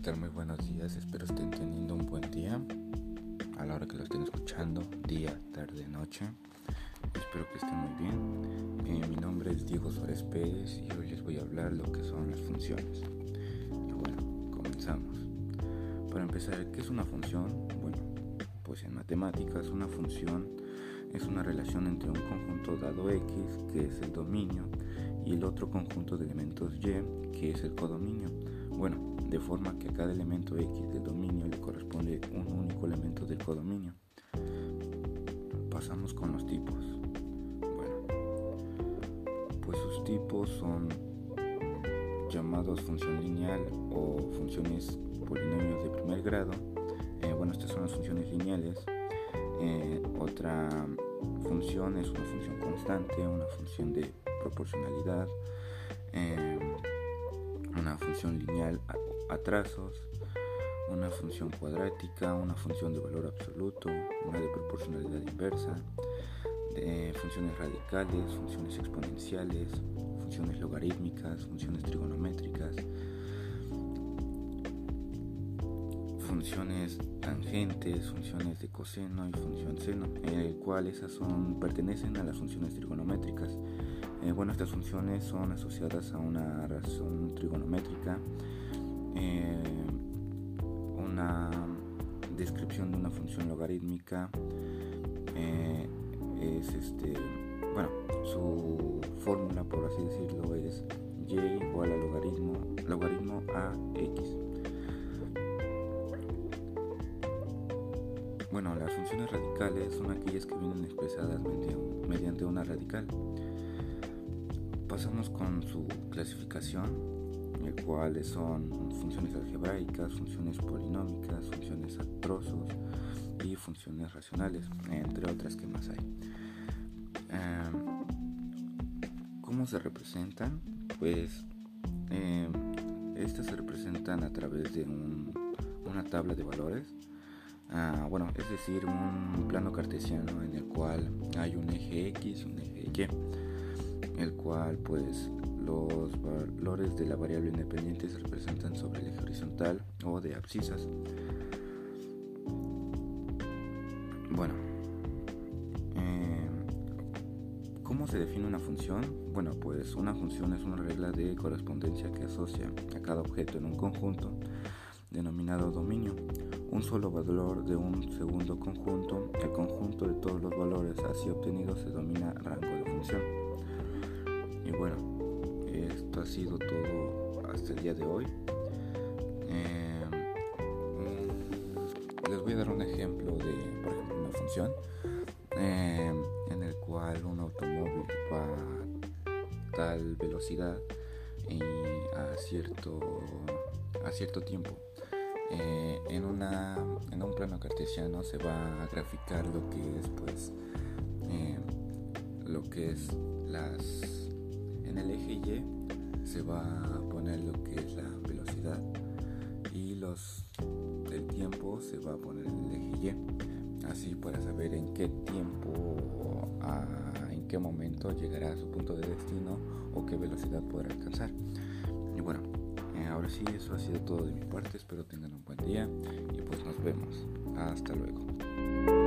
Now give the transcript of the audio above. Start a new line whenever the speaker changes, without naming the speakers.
Hola, ¿qué tal? Muy buenos días. Espero estén teniendo un buen día a la hora que lo estén escuchando, día, tarde, noche. Espero que estén muy bien. Eh, mi nombre es Diego Suárez Pérez y hoy les voy a hablar lo que son las funciones. Y bueno, comenzamos. Para empezar, ¿qué es una función? Bueno, pues en matemáticas una función es una relación entre un conjunto dado X, que es el dominio, y el otro conjunto de elementos Y, que es el codominio. Bueno, de forma que a cada elemento X del dominio le corresponde un único elemento del codominio. Pasamos con los tipos. Bueno, pues sus tipos son llamados función lineal o funciones polinomios de primer grado. Eh, bueno, estas son las funciones lineales. Eh, otra función es una función constante, una función de proporcionalidad. Eh, una función lineal a, trazos, una función cuadrática, una función de valor absoluto, una de proporcionalidad inversa, de funciones radicales, funciones exponenciales, funciones logarítmicas, funciones trigonométricas, funciones tangentes, funciones de coseno y función seno, en el cual esas son, pertenecen a las funciones trigonométricas. Eh, bueno, estas funciones son asociadas a una razón trigonométrica, eh, una descripción de una función logarítmica eh, es este, bueno, su fórmula por así decirlo es y igual a logaritmo, logaritmo a x. Bueno, las funciones radicales son aquellas que vienen expresadas mediante una radical pasamos con su clasificación, el cual son funciones algebraicas, funciones polinómicas, funciones a trozos y funciones racionales, entre otras que más hay. Em, ¿Cómo se representan? Pues em, estas se representan a través de una tabla de valores. Ah, bueno, es decir, un plano cartesiano en el cual hay un eje X y un eje Y el cual pues los valores de la variable independiente se representan sobre el eje horizontal o de abscisas. Bueno, em, ¿cómo se define una función? Bueno, pues una función es una regla de correspondencia que asocia a cada objeto en un conjunto denominado dominio un solo valor de un segundo conjunto. El conjunto de todos los valores así obtenidos se denomina rango ha sido todo hasta el día de hoy. Eh, les voy a dar un ejemplo de, por ejemplo, una función eh, en el cual un automóvil va a tal velocidad y a cierto, a cierto tiempo. Eh, en, una, en un plano cartesiano se va a graficar lo que es pues lo que es las en el eje Y se va a poner lo que es la velocidad y los el tiempo se va a poner el eje Y. Así para saber en qué tiempo, en qué momento llegará a su punto de destino o qué velocidad podrá alcanzar. Y bueno, eh, ahora sí, eso ha sido todo de mi parte. Espero tengan un buen día y pues nos vemos. Hasta luego.